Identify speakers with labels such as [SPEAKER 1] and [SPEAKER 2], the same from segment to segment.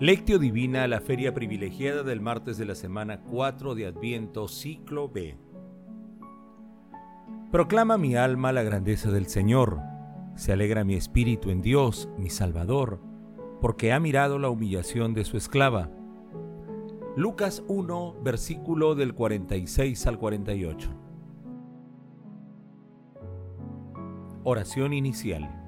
[SPEAKER 1] Lectio Divina, la feria privilegiada del martes de la semana 4 de Adviento, ciclo B. Proclama mi alma la grandeza del Señor. Se alegra mi espíritu en Dios, mi Salvador, porque ha mirado la humillación de su esclava. Lucas 1, versículo del 46 al 48. Oración inicial.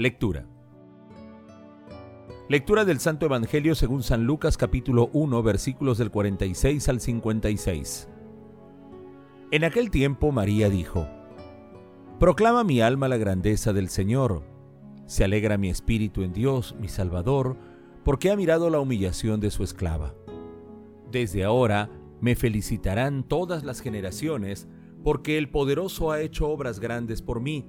[SPEAKER 1] Lectura. Lectura del Santo Evangelio según San Lucas capítulo 1 versículos del 46 al 56. En aquel tiempo María dijo, Proclama mi alma la grandeza del Señor, se alegra mi espíritu en Dios, mi Salvador, porque ha mirado la humillación de su esclava. Desde ahora me felicitarán todas las generaciones, porque el poderoso ha hecho obras grandes por mí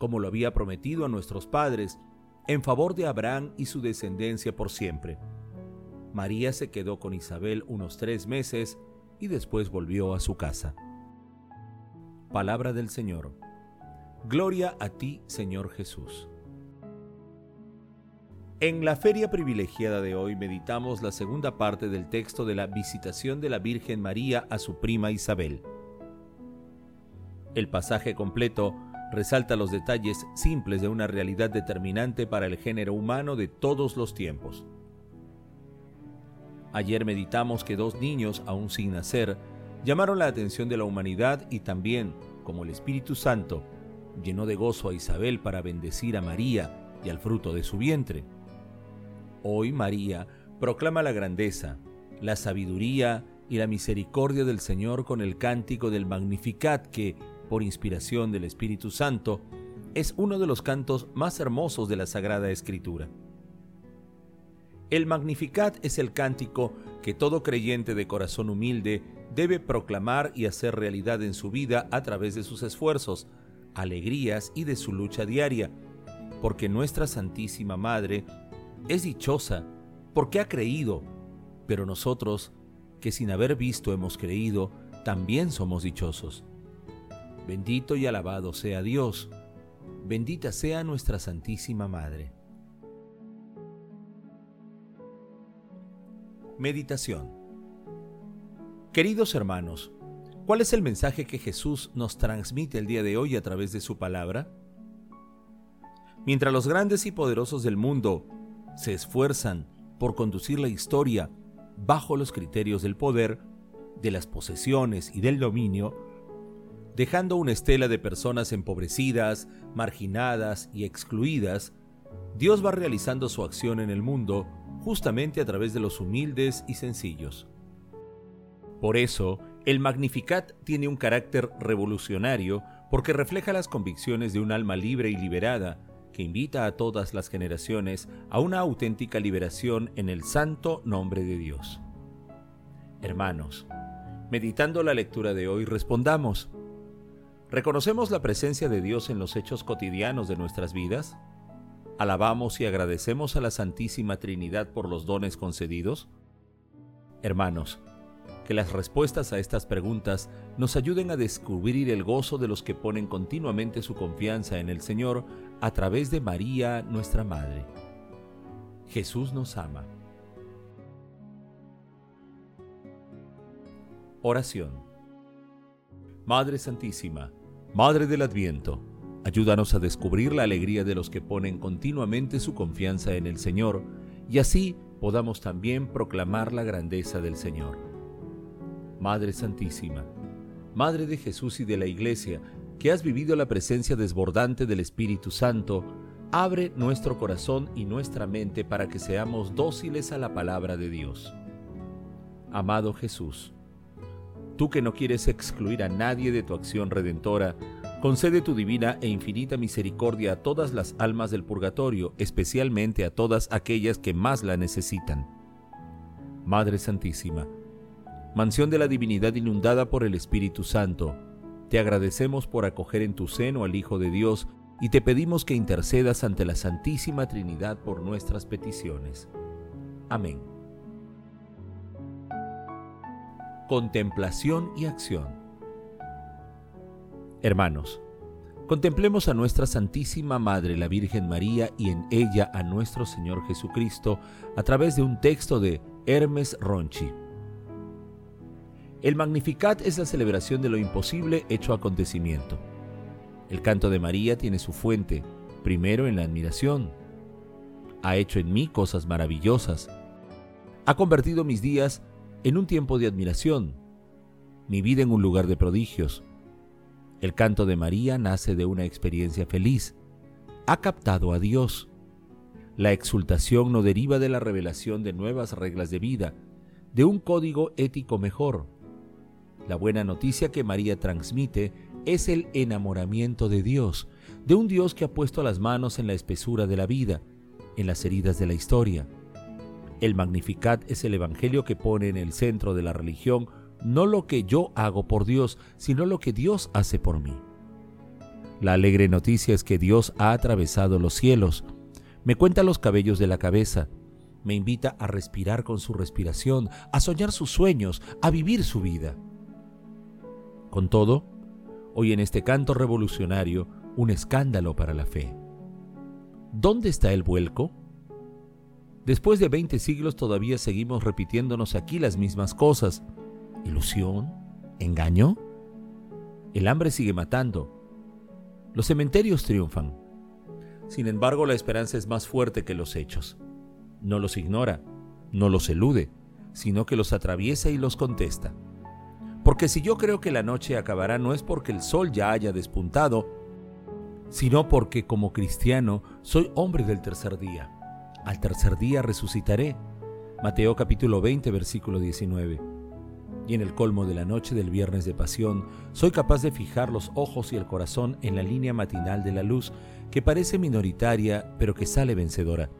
[SPEAKER 1] como lo había prometido a nuestros padres, en favor de Abraham y su descendencia por siempre. María se quedó con Isabel unos tres meses y después volvió a su casa. Palabra del Señor. Gloria a ti, Señor Jesús. En la feria privilegiada de hoy meditamos la segunda parte del texto de la visitación de la Virgen María a su prima Isabel. El pasaje completo resalta los detalles simples de una realidad determinante para el género humano de todos los tiempos. Ayer meditamos que dos niños, aún sin nacer, llamaron la atención de la humanidad y también, como el Espíritu Santo, llenó de gozo a Isabel para bendecir a María y al fruto de su vientre. Hoy María proclama la grandeza, la sabiduría y la misericordia del Señor con el cántico del Magnificat que, por inspiración del Espíritu Santo, es uno de los cantos más hermosos de la Sagrada Escritura. El Magnificat es el cántico que todo creyente de corazón humilde debe proclamar y hacer realidad en su vida a través de sus esfuerzos, alegrías y de su lucha diaria, porque nuestra Santísima Madre es dichosa porque ha creído, pero nosotros, que sin haber visto hemos creído, también somos dichosos. Bendito y alabado sea Dios. Bendita sea nuestra Santísima Madre. Meditación Queridos hermanos, ¿cuál es el mensaje que Jesús nos transmite el día de hoy a través de su palabra? Mientras los grandes y poderosos del mundo se esfuerzan por conducir la historia bajo los criterios del poder, de las posesiones y del dominio, dejando una estela de personas empobrecidas, marginadas y excluidas, Dios va realizando su acción en el mundo justamente a través de los humildes y sencillos. Por eso, el Magnificat tiene un carácter revolucionario porque refleja las convicciones de un alma libre y liberada que invita a todas las generaciones a una auténtica liberación en el santo nombre de Dios. Hermanos, meditando la lectura de hoy, respondamos, ¿Reconocemos la presencia de Dios en los hechos cotidianos de nuestras vidas? ¿Alabamos y agradecemos a la Santísima Trinidad por los dones concedidos? Hermanos, que las respuestas a estas preguntas nos ayuden a descubrir el gozo de los que ponen continuamente su confianza en el Señor a través de María, nuestra Madre. Jesús nos ama. Oración. Madre Santísima, Madre del Adviento, ayúdanos a descubrir la alegría de los que ponen continuamente su confianza en el Señor y así podamos también proclamar la grandeza del Señor. Madre Santísima, Madre de Jesús y de la Iglesia, que has vivido la presencia desbordante del Espíritu Santo, abre nuestro corazón y nuestra mente para que seamos dóciles a la palabra de Dios. Amado Jesús, tú que no quieres excluir a nadie de tu acción redentora, concede tu divina e infinita misericordia a todas las almas del purgatorio, especialmente a todas aquellas que más la necesitan. Madre Santísima, mansión de la divinidad inundada por el Espíritu Santo, te agradecemos por acoger en tu seno al Hijo de Dios y te pedimos que intercedas ante la Santísima Trinidad por nuestras peticiones. Amén. Contemplación y acción. Hermanos, contemplemos a nuestra Santísima Madre la Virgen María y en ella a nuestro Señor Jesucristo a través de un texto de Hermes Ronchi. El Magnificat es la celebración de lo imposible hecho acontecimiento. El canto de María tiene su fuente, primero en la admiración. Ha hecho en mí cosas maravillosas. Ha convertido mis días en un tiempo de admiración, mi vida en un lugar de prodigios. El canto de María nace de una experiencia feliz. Ha captado a Dios. La exultación no deriva de la revelación de nuevas reglas de vida, de un código ético mejor. La buena noticia que María transmite es el enamoramiento de Dios, de un Dios que ha puesto las manos en la espesura de la vida, en las heridas de la historia. El Magnificat es el Evangelio que pone en el centro de la religión no lo que yo hago por Dios, sino lo que Dios hace por mí. La alegre noticia es que Dios ha atravesado los cielos, me cuenta los cabellos de la cabeza, me invita a respirar con su respiración, a soñar sus sueños, a vivir su vida. Con todo, hoy en este canto revolucionario un escándalo para la fe. ¿Dónde está el vuelco? Después de 20 siglos todavía seguimos repitiéndonos aquí las mismas cosas. ¿Ilusión? ¿Engaño? El hambre sigue matando. Los cementerios triunfan. Sin embargo, la esperanza es más fuerte que los hechos. No los ignora, no los elude, sino que los atraviesa y los contesta. Porque si yo creo que la noche acabará no es porque el sol ya haya despuntado, sino porque como cristiano soy hombre del tercer día. Al tercer día resucitaré. Mateo capítulo 20 versículo 19. Y en el colmo de la noche del viernes de pasión, soy capaz de fijar los ojos y el corazón en la línea matinal de la luz, que parece minoritaria, pero que sale vencedora.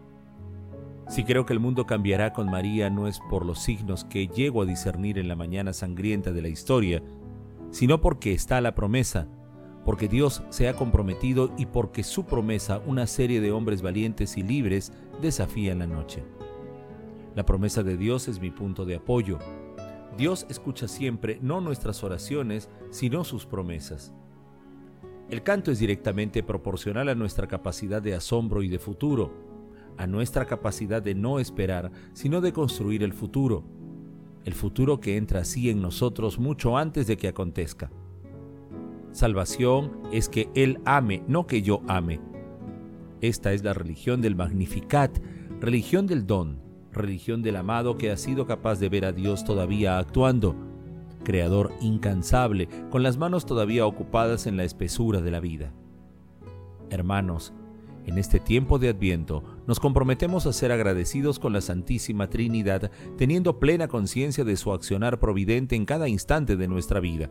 [SPEAKER 1] Si creo que el mundo cambiará con María no es por los signos que llego a discernir en la mañana sangrienta de la historia, sino porque está la promesa, porque Dios se ha comprometido y porque su promesa, una serie de hombres valientes y libres, desafía en la noche. La promesa de Dios es mi punto de apoyo. Dios escucha siempre no nuestras oraciones, sino sus promesas. El canto es directamente proporcional a nuestra capacidad de asombro y de futuro a nuestra capacidad de no esperar, sino de construir el futuro, el futuro que entra así en nosotros mucho antes de que acontezca. Salvación es que Él ame, no que yo ame. Esta es la religión del Magnificat, religión del don, religión del amado que ha sido capaz de ver a Dios todavía actuando, creador incansable, con las manos todavía ocupadas en la espesura de la vida. Hermanos, en este tiempo de Adviento nos comprometemos a ser agradecidos con la Santísima Trinidad, teniendo plena conciencia de su accionar providente en cada instante de nuestra vida.